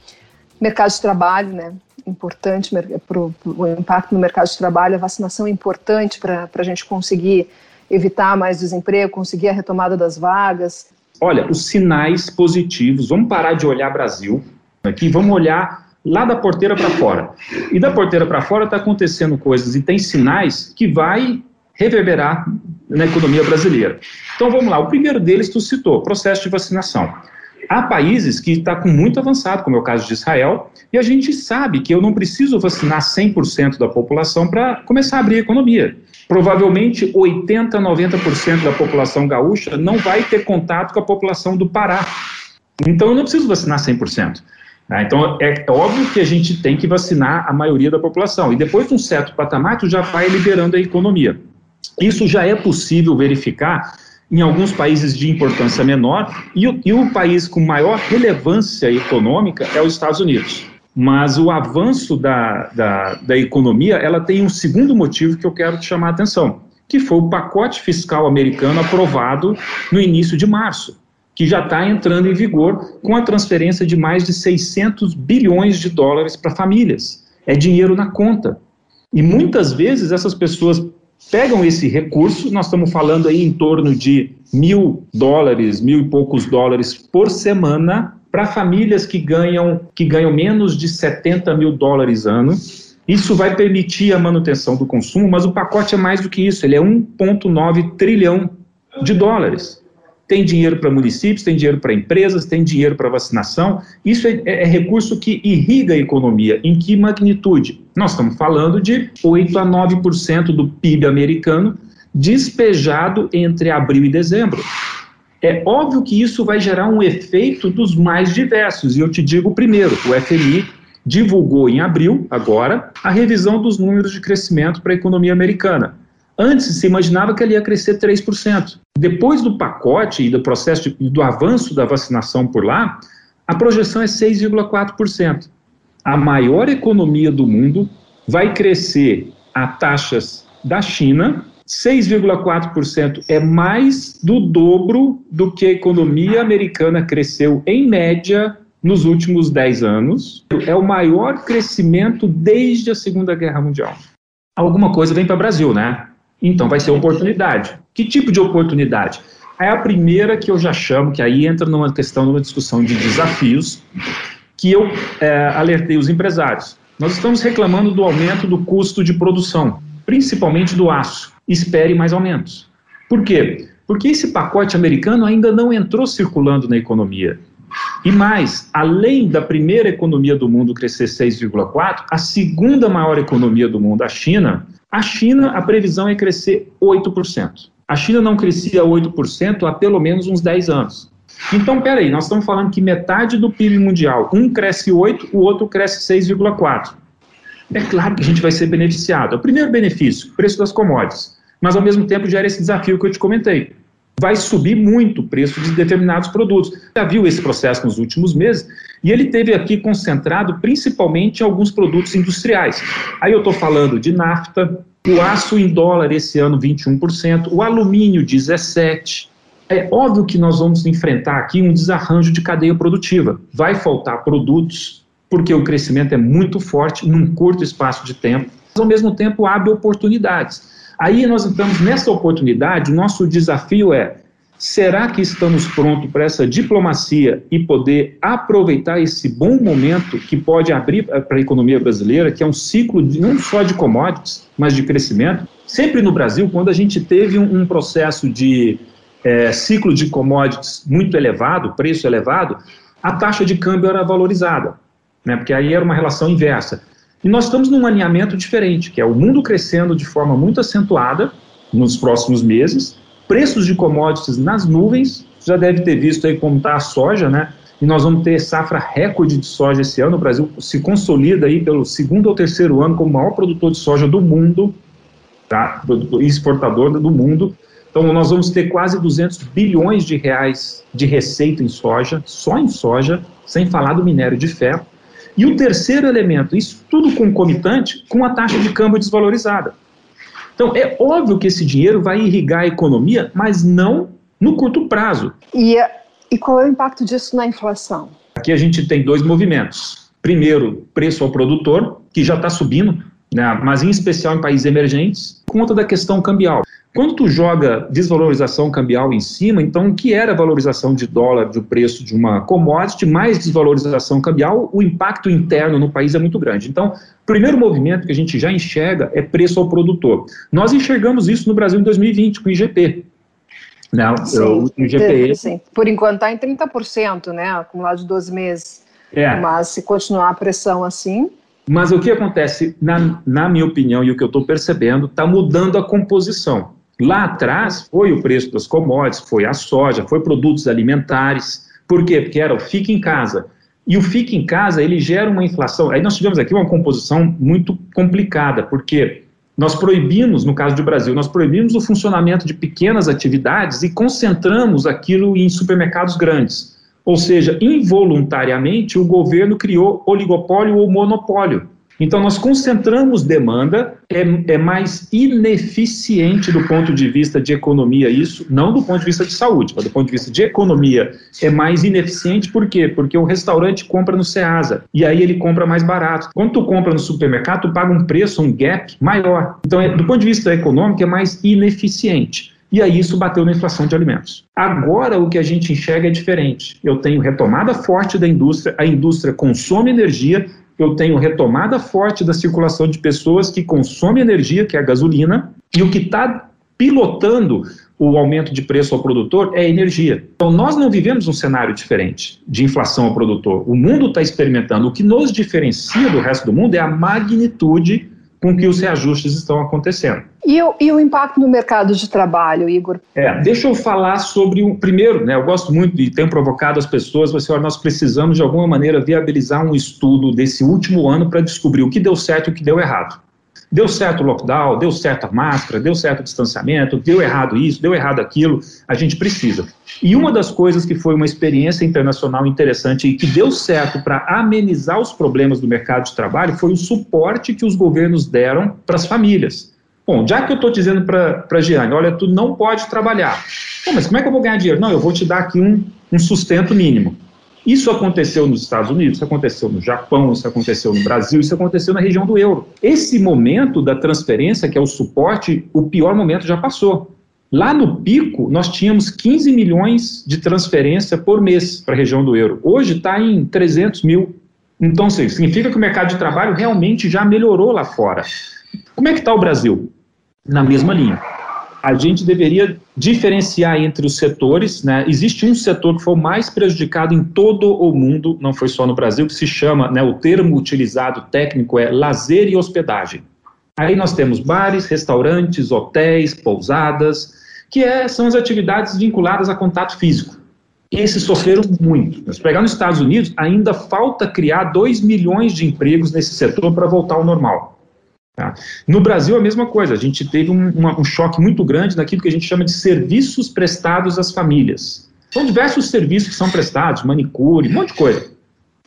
Mercado de trabalho, né, importante para o impacto no mercado de trabalho, a vacinação é importante para a gente conseguir evitar mais desemprego, conseguir a retomada das vagas. Olha, os sinais positivos, vamos parar de olhar Brasil aqui, vamos olhar lá da porteira para fora. E da porteira para fora está acontecendo coisas e tem sinais que vai reverberar na economia brasileira. Então vamos lá, o primeiro deles tu citou, processo de vacinação. Há países que está com muito avançado, como é o caso de Israel, e a gente sabe que eu não preciso vacinar 100% da população para começar a abrir a economia. Provavelmente 80, 90% da população gaúcha não vai ter contato com a população do Pará. Então eu não preciso vacinar 100%. Né? Então, é óbvio que a gente tem que vacinar a maioria da população. E depois de um certo patamar, tu já vai liberando a economia. Isso já é possível verificar em alguns países de importância menor, e o, e o país com maior relevância econômica é os Estados Unidos. Mas o avanço da, da, da economia, ela tem um segundo motivo que eu quero te chamar a atenção, que foi o pacote fiscal americano aprovado no início de março que já está entrando em vigor com a transferência de mais de 600 bilhões de dólares para famílias. É dinheiro na conta. E muitas vezes essas pessoas pegam esse recurso, nós estamos falando aí em torno de mil dólares, mil e poucos dólares por semana, para famílias que ganham, que ganham menos de 70 mil dólares ano. Isso vai permitir a manutenção do consumo, mas o pacote é mais do que isso, ele é 1,9 trilhão de dólares tem dinheiro para municípios, tem dinheiro para empresas, tem dinheiro para vacinação. Isso é, é, é, recurso que irriga a economia. Em que magnitude? Nós estamos falando de 8 a 9% do PIB americano despejado entre abril e dezembro. É óbvio que isso vai gerar um efeito dos mais diversos, e eu te digo primeiro: o FMI divulgou em abril, agora, a revisão dos números de crescimento para a economia americana. Antes se imaginava que ele ia crescer 3%. Depois do pacote e do processo de, do avanço da vacinação por lá, a projeção é 6,4%. A maior economia do mundo vai crescer a taxas da China, 6,4% é mais do dobro do que a economia americana cresceu em média nos últimos 10 anos. É o maior crescimento desde a Segunda Guerra Mundial. Alguma coisa vem para o Brasil, né? Então vai ser oportunidade. Que tipo de oportunidade? É a primeira que eu já chamo, que aí entra numa questão, numa discussão de desafios, que eu é, alertei os empresários. Nós estamos reclamando do aumento do custo de produção, principalmente do aço. Espere mais aumentos. Por quê? Porque esse pacote americano ainda não entrou circulando na economia. E mais, além da primeira economia do mundo crescer 6,4, a segunda maior economia do mundo, a China, a China, a previsão é crescer 8%. A China não crescia 8% há pelo menos uns 10 anos. Então, peraí, nós estamos falando que metade do PIB mundial, um cresce 8, o outro cresce 6,4. É claro que a gente vai ser beneficiado. O primeiro benefício, preço das commodities. Mas, ao mesmo tempo, gera esse desafio que eu te comentei. vai subir muito o preço de determinados produtos. Já viu esse processo nos últimos meses e ele teve aqui concentrado principalmente em alguns produtos industriais. Aí eu estou falando de nafta, o aço em dólar esse ano 21%, o alumínio 17%. É óbvio que nós vamos enfrentar aqui um desarranjo de cadeia produtiva. Vai faltar produtos, porque o crescimento é muito forte num curto espaço de tempo, mas ao mesmo tempo abre oportunidades. Aí nós entramos nessa oportunidade, o nosso desafio é Será que estamos prontos para essa diplomacia e poder aproveitar esse bom momento que pode abrir para a economia brasileira, que é um ciclo de, não só de commodities, mas de crescimento? Sempre no Brasil, quando a gente teve um, um processo de é, ciclo de commodities muito elevado, preço elevado, a taxa de câmbio era valorizada, né, porque aí era uma relação inversa. E nós estamos num alinhamento diferente, que é o mundo crescendo de forma muito acentuada nos próximos meses, preços de commodities nas nuvens, já deve ter visto aí como está a soja, né? E nós vamos ter safra recorde de soja esse ano. O Brasil se consolida aí pelo segundo ou terceiro ano como maior produtor de soja do mundo, tá? exportador do mundo. Então, nós vamos ter quase 200 bilhões de reais de receita em soja, só em soja, sem falar do minério de ferro. E o terceiro elemento, isso tudo concomitante com a taxa de câmbio desvalorizada. Então, é óbvio que esse dinheiro vai irrigar a economia, mas não no curto prazo. E, e qual é o impacto disso na inflação? Aqui a gente tem dois movimentos. Primeiro, preço ao produtor, que já está subindo, né, mas em especial em países emergentes, conta da questão cambial. Quando tu joga desvalorização cambial em cima, então o que era valorização de dólar do preço de uma commodity mais desvalorização cambial, o impacto interno no país é muito grande. Então, o primeiro movimento que a gente já enxerga é preço ao produtor. Nós enxergamos isso no Brasil em 2020 com o IGP. Né? Sim, o IGP. Sim. Por enquanto está em 30%, né? Acumulado de 12 meses. É. Mas se continuar a pressão assim, mas o que acontece, na, na minha opinião, e o que eu estou percebendo, está mudando a composição. Lá atrás foi o preço das commodities, foi a soja, foi produtos alimentares. Por quê? Porque era o fica em casa. E o fica em casa, ele gera uma inflação. Aí nós tivemos aqui uma composição muito complicada, porque nós proibimos, no caso do Brasil, nós proibimos o funcionamento de pequenas atividades e concentramos aquilo em supermercados grandes. Ou seja, involuntariamente o governo criou oligopólio ou monopólio. Então, nós concentramos demanda, é, é, mais ineficiente do ponto de vista de economia isso, não do ponto de vista de saúde, mas do ponto de vista de economia, é mais ineficiente por quê? Porque o restaurante compra no Ceasa, e aí ele compra mais barato. Quando tu compra no supermercado, tu paga um preço, um gap maior. Então, é, do ponto de vista econômico, é mais ineficiente. E aí isso bateu na inflação de alimentos. Agora o que a gente enxerga é diferente. Eu tenho retomada forte da indústria, a indústria consome energia, eu tenho retomada forte da circulação de pessoas que consomem energia, que é a gasolina, e o que está pilotando o aumento de preço ao produtor é energia. Então, nós não vivemos um cenário diferente de inflação ao produtor. O mundo está experimentando. O que nos diferencia do resto do mundo é a magnitude com que os reajustes estão acontecendo. E o, e o impacto no mercado de trabalho, Igor? É, deixa eu falar sobre o primeiro, né? Eu gosto muito e tenho provocado as pessoas, você, olha, nós precisamos de alguma maneira viabilizar um estudo desse último ano para descobrir o que deu certo e o que deu errado. Deu certo o lockdown, deu certo a máscara, deu certo o distanciamento, deu errado isso, deu errado aquilo, a gente precisa. E uma das coisas que foi uma experiência internacional interessante e que deu certo para amenizar os problemas do mercado de trabalho foi o suporte que os governos deram para as famílias. Bom, já que eu estou dizendo para a Giane, olha, tu não pode trabalhar. Bom, mas como é que eu vou ganhar dinheiro? Não, eu vou te dar aqui um, um sustento mínimo. Isso aconteceu nos Estados Unidos, isso aconteceu no Japão, isso aconteceu no Brasil, isso aconteceu na região do euro. Esse momento da transferência, que é o suporte, o pior momento já passou. Lá no pico, nós tínhamos 15 milhões de transferência por mês para a região do euro. Hoje está em 300 mil. Então, significa que o mercado de trabalho realmente já melhorou lá fora. Como é que está o Brasil? Na mesma linha a gente deveria diferenciar entre os setores. Né? Existe um setor que foi mais prejudicado em todo o mundo, não foi só no Brasil, que se chama, né, o termo utilizado técnico é lazer e hospedagem. Aí nós temos bares, restaurantes, hotéis, pousadas, que é, são as atividades vinculadas a contato físico. Esses sofreram muito. Se pegar nos Estados Unidos, ainda falta criar 2 milhões de empregos nesse setor para voltar ao normal. Tá? No Brasil, a mesma coisa. A gente teve um, uma, um choque muito grande naquilo que a gente chama de serviços prestados às famílias. São diversos serviços que são prestados, manicure, um monte de coisa.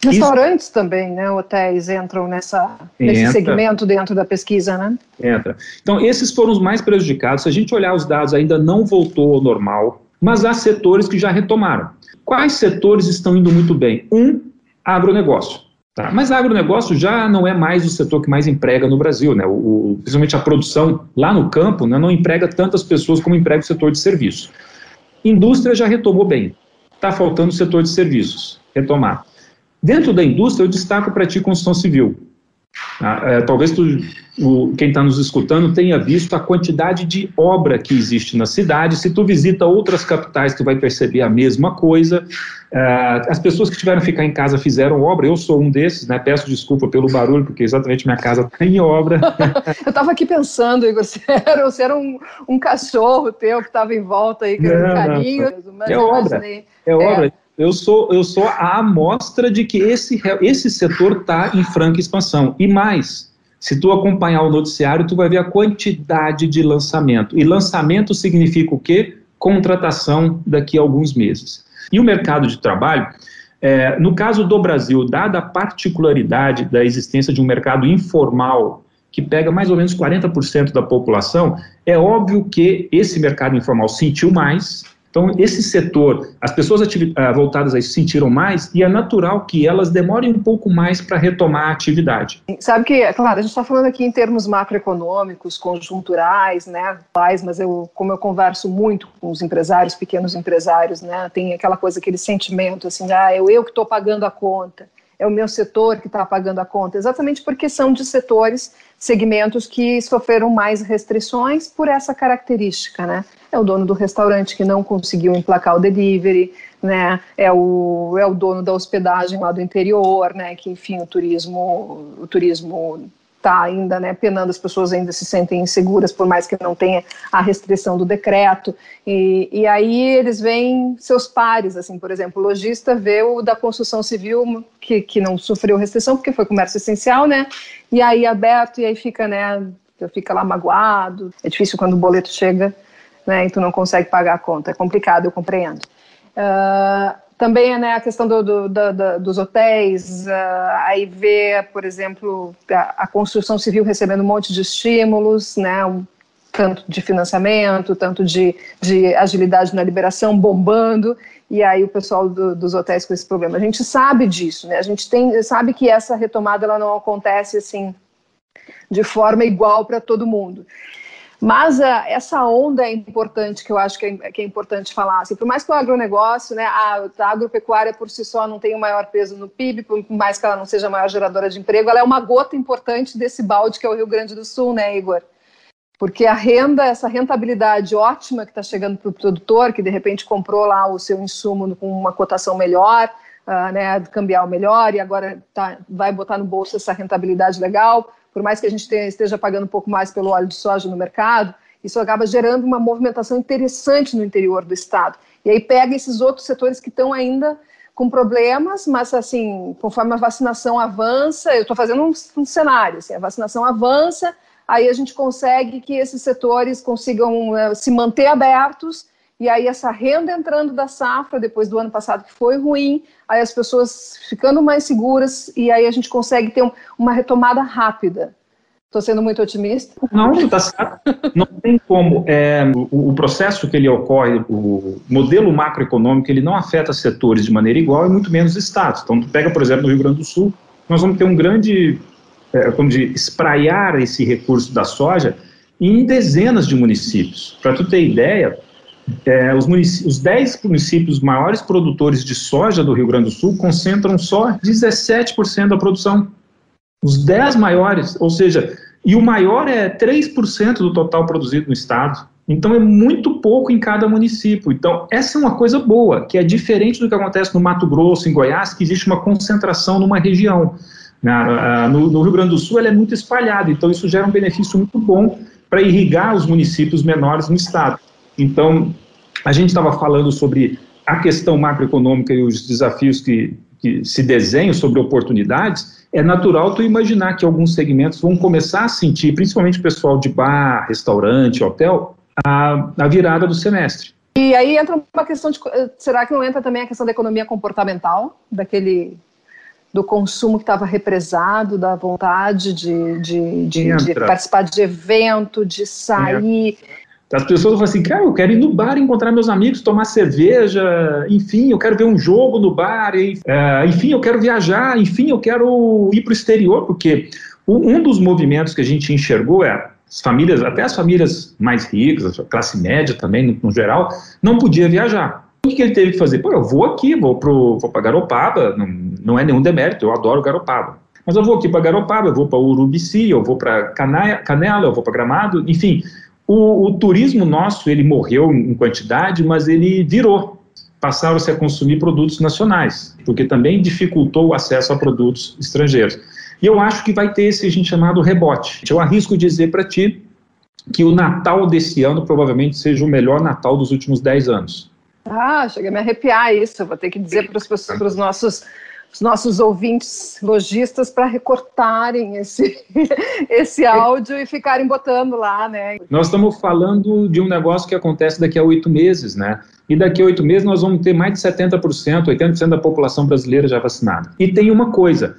Restaurantes Isso, também, né? Hotéis entram nessa, nesse entra, segmento dentro da pesquisa, né? Entra. Então, esses foram os mais prejudicados. Se a gente olhar os dados, ainda não voltou ao normal, mas há setores que já retomaram. Quais setores estão indo muito bem? Um, agronegócio. Tá? Mas agronegócio já não é mais o setor que mais emprega no Brasil, né? O, o, principalmente a produção lá no campo né, não emprega tantas pessoas como emprega o setor de serviços. Indústria já retomou bem. Está faltando o setor de serviços, retomar. Dentro da indústria, eu destaco para ti construção civil. Ah, é, talvez tu, o, quem está nos escutando tenha visto a quantidade de obra que existe na cidade. Se tu visita outras capitais, tu vai perceber a mesma coisa. Ah, as pessoas que tiveram que ficar em casa fizeram obra. Eu sou um desses, né? Peço desculpa pelo barulho, porque exatamente minha casa tem obra. eu estava aqui pensando, Igor, se era, era um, um cachorro teu que estava em volta aí, querendo carinho. Não, é obra. É obra. É eu sou, eu sou a amostra de que esse, esse setor está em franca expansão. E mais, se tu acompanhar o noticiário, tu vai ver a quantidade de lançamento. E lançamento significa o quê? Contratação daqui a alguns meses. E o mercado de trabalho, é, no caso do Brasil, dada a particularidade da existência de um mercado informal que pega mais ou menos 40% da população, é óbvio que esse mercado informal sentiu mais, então, esse setor, as pessoas uh, voltadas a isso sentiram mais e é natural que elas demorem um pouco mais para retomar a atividade. Sabe que, é claro, a gente está falando aqui em termos macroeconômicos, conjunturais, né, mas eu, como eu converso muito com os empresários, pequenos empresários, né, tem aquela coisa, aquele sentimento assim, ah, é eu que estou pagando a conta é o meu setor que está pagando a conta, exatamente porque são de setores, segmentos que sofreram mais restrições por essa característica, né? É o dono do restaurante que não conseguiu emplacar o delivery, né? É o, é o dono da hospedagem lá do interior, né? Que enfim o turismo, o turismo está ainda né, penando, as pessoas ainda se sentem inseguras, por mais que não tenha a restrição do decreto. E, e aí eles veem seus pares, assim, por exemplo, o lojista vê o da construção civil que, que não sofreu restrição, porque foi comércio essencial, né? E aí aberto, e aí fica, né? Fica lá magoado. É difícil quando o boleto chega, né? E tu não consegue pagar a conta. É complicado, eu compreendo. Uh, também né, a questão do, do, do, dos hotéis, uh, aí vê, por exemplo, a, a, construção civil recebendo um monte de estímulos, né, um, tanto de financiamento, tanto de, de agilidade na liberação, bombando, e aí o pessoal dos hotéis com esse problema. A gente sabe disso, né, a gente tem, sabe que essa retomada ela não acontece assim de forma igual para todo mundo. Mas uh, essa onda é importante, que eu acho que é, que é importante falar. Assim, por mais que o agronegócio, né, a, a, agropecuária por si só não tenha o maior peso no PIB, por mais que ela não seja a maior geradora de emprego, ela é uma gota importante desse balde que é o Rio Grande do Sul, né, Igor? Porque a renda, essa rentabilidade ótima que está chegando para o produtor, que de repente comprou lá o seu insumo com uma cotação melhor, uh, né, cambial melhor, e agora tá, vai botar no bolso essa rentabilidade legal, por mais que a gente tenha, esteja pagando um pouco mais pelo óleo de soja no mercado, isso acaba gerando uma movimentação interessante no interior do estado. E aí pega esses outros setores que estão ainda com problemas, mas assim, conforme a vacinação avança, eu estou fazendo um, um, cenário, assim, a vacinação avança, aí a gente consegue que esses setores consigam uh, se manter abertos e aí essa renda entrando da safra depois do ano passado que foi ruim, aí as pessoas ficando mais seguras e aí a gente consegue ter um, uma retomada rápida. Estou sendo muito otimista? Não, está certo. Não tem como. É, o, o, processo que ele ocorre, o modelo macroeconômico, ele não afeta setores de maneira igual e muito menos estados. Então, tu pega, por exemplo, no Rio Grande do Sul, nós vamos ter um grande, é, como de espraiar esse recurso da soja em dezenas de municípios. Para tu ter ideia, é, os, os 10 municípios maiores produtores de soja do Rio Grande do Sul concentram só 17% da produção. Os 10 maiores, ou seja, e o maior é 3% do total produzido no estado. Então é muito pouco em cada município. Então, essa é uma coisa boa, que é diferente do que acontece no Mato Grosso, em Goiás, que existe uma concentração numa região. No, no Rio Grande do Sul, ela é muito espalhada, então isso gera um benefício muito bom para irrigar os municípios menores no estado. Então, a gente estava falando sobre a questão macroeconômica e os desafios que, que se desenham sobre oportunidades, é natural tu imaginar que alguns segmentos vão começar a sentir, principalmente o pessoal de bar, restaurante, hotel, a, a virada do semestre. E aí entra uma questão de. Será que não entra também a questão da economia comportamental, daquele. do consumo que estava represado, da vontade de, de, de, de, participar de evento, de sair. As pessoas falam assim, cara, eu quero ir no bar encontrar meus amigos, tomar cerveja, enfim, eu quero ver um jogo no bar, é, enfim, eu quero viajar, enfim, eu quero ir para o exterior, porque um dos movimentos que a gente enxergou é as famílias, até as famílias mais ricas, a classe média também, no, geral, não podia viajar. O que, ele teve que fazer? Pô, eu vou aqui, vou, pro, vou para Garopaba, não, não é nenhum demérito, eu adoro Garopaba. Mas eu vou aqui para Garopaba, eu vou para Urubici, eu vou para Canela, eu vou para Gramado, enfim, o, o, turismo nosso, ele morreu em quantidade, mas ele virou. Passaram-se a consumir produtos nacionais, porque também dificultou o acesso a produtos estrangeiros. E eu acho que vai ter esse a gente chamado rebote. Eu arrisco dizer para ti que o Natal desse ano provavelmente seja o melhor Natal dos últimos 10 anos. Ah, chega a me arrepiar isso. Eu vou ter que dizer para os nossos os nossos ouvintes lojistas para recortarem esse, esse áudio e ficarem botando lá, né? Nós estamos falando de um negócio que acontece daqui a oito meses, né? E daqui a oito meses nós vamos ter mais de 70%, 80% da população brasileira já vacinada. E tem uma coisa,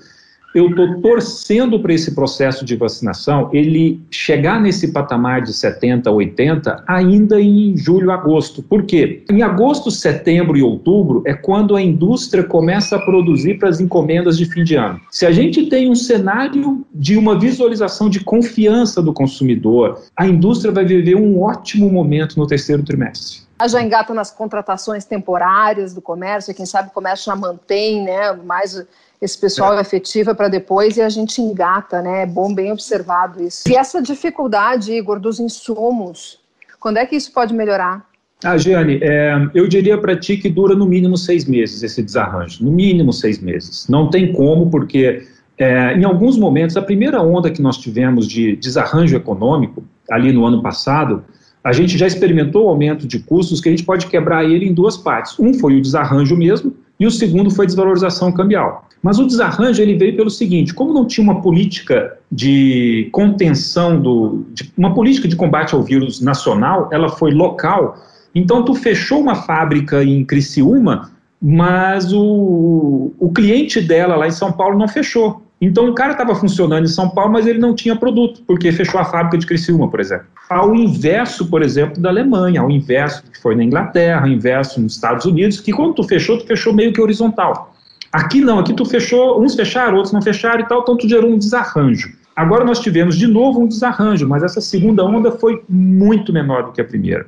eu estou torcendo para esse processo de vacinação ele chegar nesse patamar de 70, 80 ainda em julho, agosto. Por quê? Em agosto, setembro e outubro é quando a indústria começa a produzir para as encomendas de fim de ano. Se a gente tem um cenário de uma visualização de confiança do consumidor, a indústria vai viver um ótimo momento no terceiro trimestre. Já engata nas contratações temporárias do comércio, quem sabe o comércio já mantém né, mais esse pessoal é. efetiva para depois e a gente engata, né? É bom, bem observado isso. E essa dificuldade, Igor, dos insumos, quando é que isso pode melhorar? Ah, Giane, é, eu diria para ti que dura no mínimo seis meses esse desarranjo, no mínimo seis meses. Não tem como, porque é, em alguns momentos, a primeira onda que nós tivemos de desarranjo econômico, ali no ano passado, a gente já experimentou o aumento de custos que a gente pode quebrar ele em duas partes. Um foi o desarranjo mesmo, e o segundo foi a desvalorização cambial. Mas o desarranjo ele veio pelo seguinte: como não tinha uma política de contenção do, de, uma política de combate ao vírus nacional, ela foi local. Então tu fechou uma fábrica em Criciúma, mas o, o cliente dela lá em São Paulo não fechou. Então o cara estava funcionando em São Paulo, mas ele não tinha produto, porque fechou a fábrica de Criciúma, por exemplo. Ao inverso, por exemplo, da Alemanha, ao inverso que foi na Inglaterra, ao inverso nos Estados Unidos, que quando tu fechou, tu fechou meio que horizontal. Aqui não, aqui tu fechou, uns fecharam, outros não fecharam e tal, então tu gerou um desarranjo. Agora nós tivemos de novo um desarranjo, mas essa segunda onda foi muito menor do que a primeira.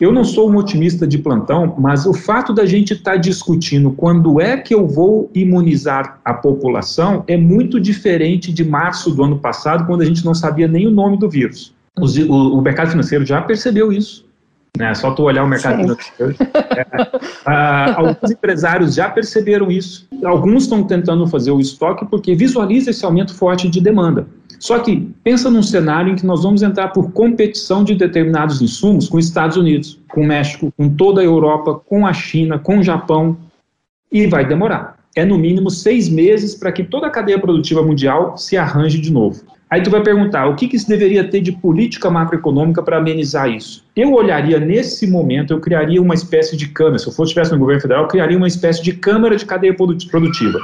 Eu não sou um otimista de plantão, mas o fato da gente estar tá discutindo quando é que eu vou imunizar a população é muito diferente de março do ano passado, quando a gente não sabia nem o nome do vírus. o, o mercado financeiro já percebeu isso. Né? Só tu olhar o mercado financeiro. É, ah, alguns empresários já perceberam isso. Alguns estão tentando fazer o estoque porque visualiza esse aumento forte de demanda. Só que pensa num cenário em que nós vamos entrar por competição de determinados insumos com os Estados Unidos, com o México, com toda a Europa, com a China, com o Japão, e vai demorar. É no mínimo seis meses para que toda a cadeia produtiva mundial se arranje de novo. Aí tu vai perguntar, o que, que se deveria ter de política macroeconômica para amenizar isso? Eu olharia nesse momento, eu criaria uma espécie de câmara, se eu fosse estivesse no governo federal, eu criaria uma espécie de câmara de cadeia produtiva.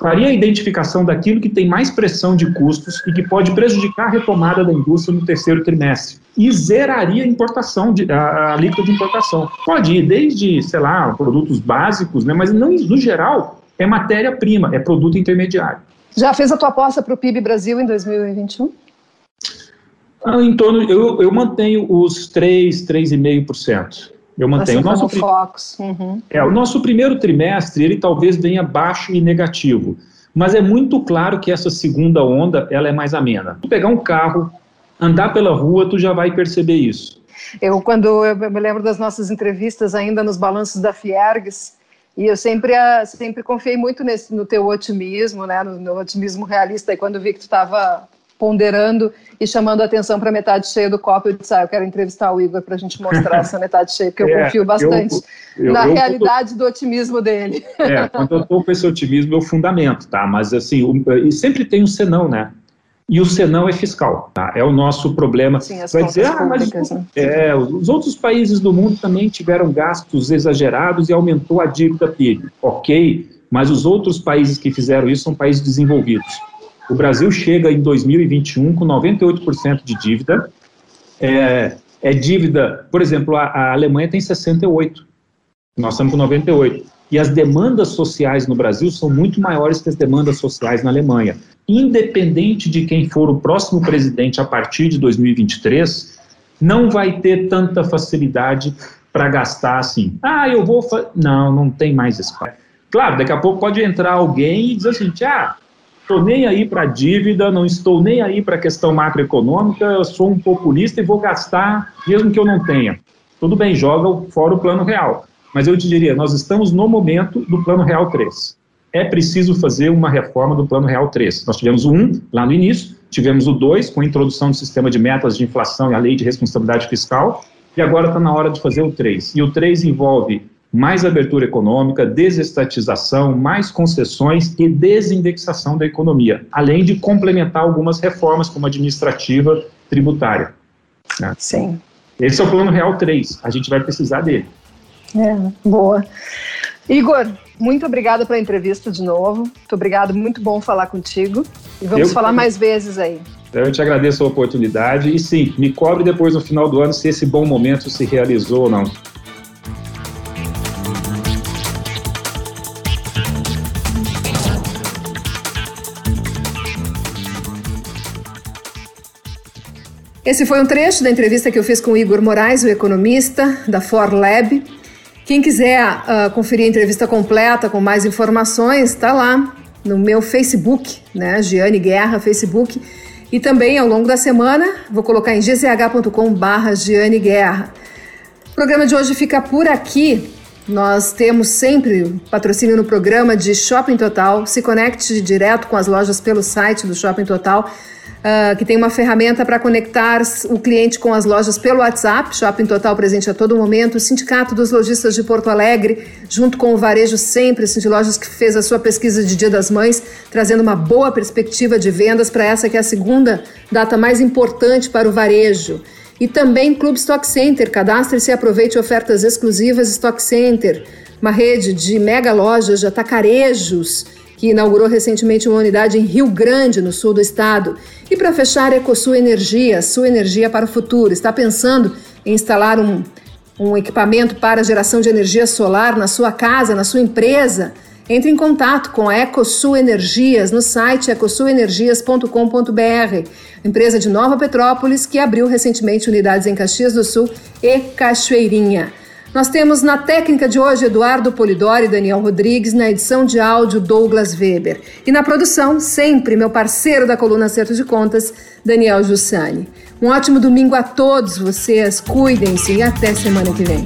Faria a identificação daquilo que tem mais pressão de custos e que pode prejudicar a retomada da indústria no terceiro trimestre. E zeraria a importação, de, a, a de importação. Pode ir desde, sei lá, produtos básicos, né, mas não, no geral, é matéria-prima, é produto intermediário. Já fez a tua aposta para o PIB Brasil em 2021? Ah, em torno, eu, eu mantenho os 3, 3,5%. Eu mantenho. Você o nosso, Fox. Uhum. É, o nosso primeiro trimestre, ele talvez venha baixo e negativo. Mas é muito claro que essa segunda onda, ela é mais amena. Tu pegar um carro, andar pela rua, tu já vai perceber isso. Eu, quando eu me lembro das nossas entrevistas ainda nos balanços da Fiergs, e eu sempre, ah, sempre confiei muito nesse, no teu otimismo, né, no, no otimismo realista. E quando vi que tu estava ponderando e chamando a atenção para a metade cheia do copo. Eu disse, ah, eu quero entrevistar o Igor para a gente mostrar essa metade cheia, porque eu é, confio bastante eu, eu, na eu, realidade do otimismo dele. É, quando eu estou com esse otimismo, eu fundamento, tá? Mas assim, e sempre tem um senão, né? E o senão é fiscal, tá? É o nosso problema. Sim, Vai dizer, ah, mas né? é, os outros países do mundo também tiveram gastos exagerados e aumentou a dívida PIB. Ok, mas os outros países que fizeram isso são países desenvolvidos. O Brasil chega em 2021 com 98% de dívida. É, é, dívida, por exemplo, a, a, Alemanha tem 68%, nós estamos com 98%. E as demandas sociais no Brasil são muito maiores que as demandas sociais na Alemanha. Independente de quem for o próximo presidente a partir de 2023, não vai ter tanta facilidade para gastar assim. Ah, eu vou. Não, não tem mais espaço. Claro, daqui a pouco pode entrar alguém e dizer assim: ah, estou nem aí para dívida, não estou nem aí para a questão macroeconômica, eu sou um populista e vou gastar mesmo que eu não tenha. Tudo bem, joga fora o plano real. Mas eu te diria, nós estamos no momento do plano real 3. É preciso fazer uma reforma do plano real 3. Nós tivemos o 1 lá no início, tivemos o 2 com a introdução do sistema de metas de inflação e a lei de responsabilidade fiscal, e agora está na hora de fazer o 3. E o 3 envolve mais abertura econômica, desestatização, mais concessões e desindexação da economia, além de complementar algumas reformas, como administrativa, tributária. Né? Sim. Esse é o Plano Real 3, a gente vai precisar dele. É, boa. Igor, muito obrigada pela entrevista de novo. Muito obrigado, muito bom falar contigo. E vamos Eu falar mais vezes aí. Eu te agradeço a oportunidade e sim, me cobre depois no final do ano se esse bom momento se realizou ou não. Esse foi um trecho da entrevista que eu fiz com o Igor Moraes, o economista da ForLab. Quem quiser uh, conferir a entrevista completa com mais informações, está lá no meu Facebook, né, Giane Guerra, Facebook. E também ao longo da semana vou colocar em gzh.com/barra Giane Guerra. O programa de hoje fica por aqui. Nós temos sempre patrocínio no programa de Shopping Total. Se conecte direto com as lojas pelo site do Shopping Total uh, que tem uma ferramenta para conectar o cliente com as lojas pelo WhatsApp, Shopping Total presente a todo momento, o Sindicato dos Lojistas de Porto Alegre, junto com o Varejo Sempre, assim, de lojas que fez a sua pesquisa de Dia das Mães, trazendo uma boa perspectiva de vendas para essa que é a segunda data mais importante para o varejo. E também Clube Stock Center, cadastre-se e aproveite ofertas exclusivas Stock Center, uma rede de mega lojas de atacarejos que inaugurou recentemente uma unidade em Rio Grande, no sul do estado. E para fechar, EcoSul Energia, sua energia para o futuro. Está pensando em instalar um, um equipamento para geração de energia solar na sua casa, na sua empresa? Entre em contato com a EcoSul Energias no site ecosulenergias.com.br, empresa de Nova Petrópolis que abriu recentemente unidades em Caxias do Sul e Cachoeirinha. Nós temos na técnica de hoje Eduardo Polidori e Daniel Rodrigues, na edição de áudio Douglas Weber. E na produção, sempre meu parceiro da coluna Acerto de Contas, Daniel Jussani. Um ótimo domingo a todos vocês, cuidem-se e até semana que vem.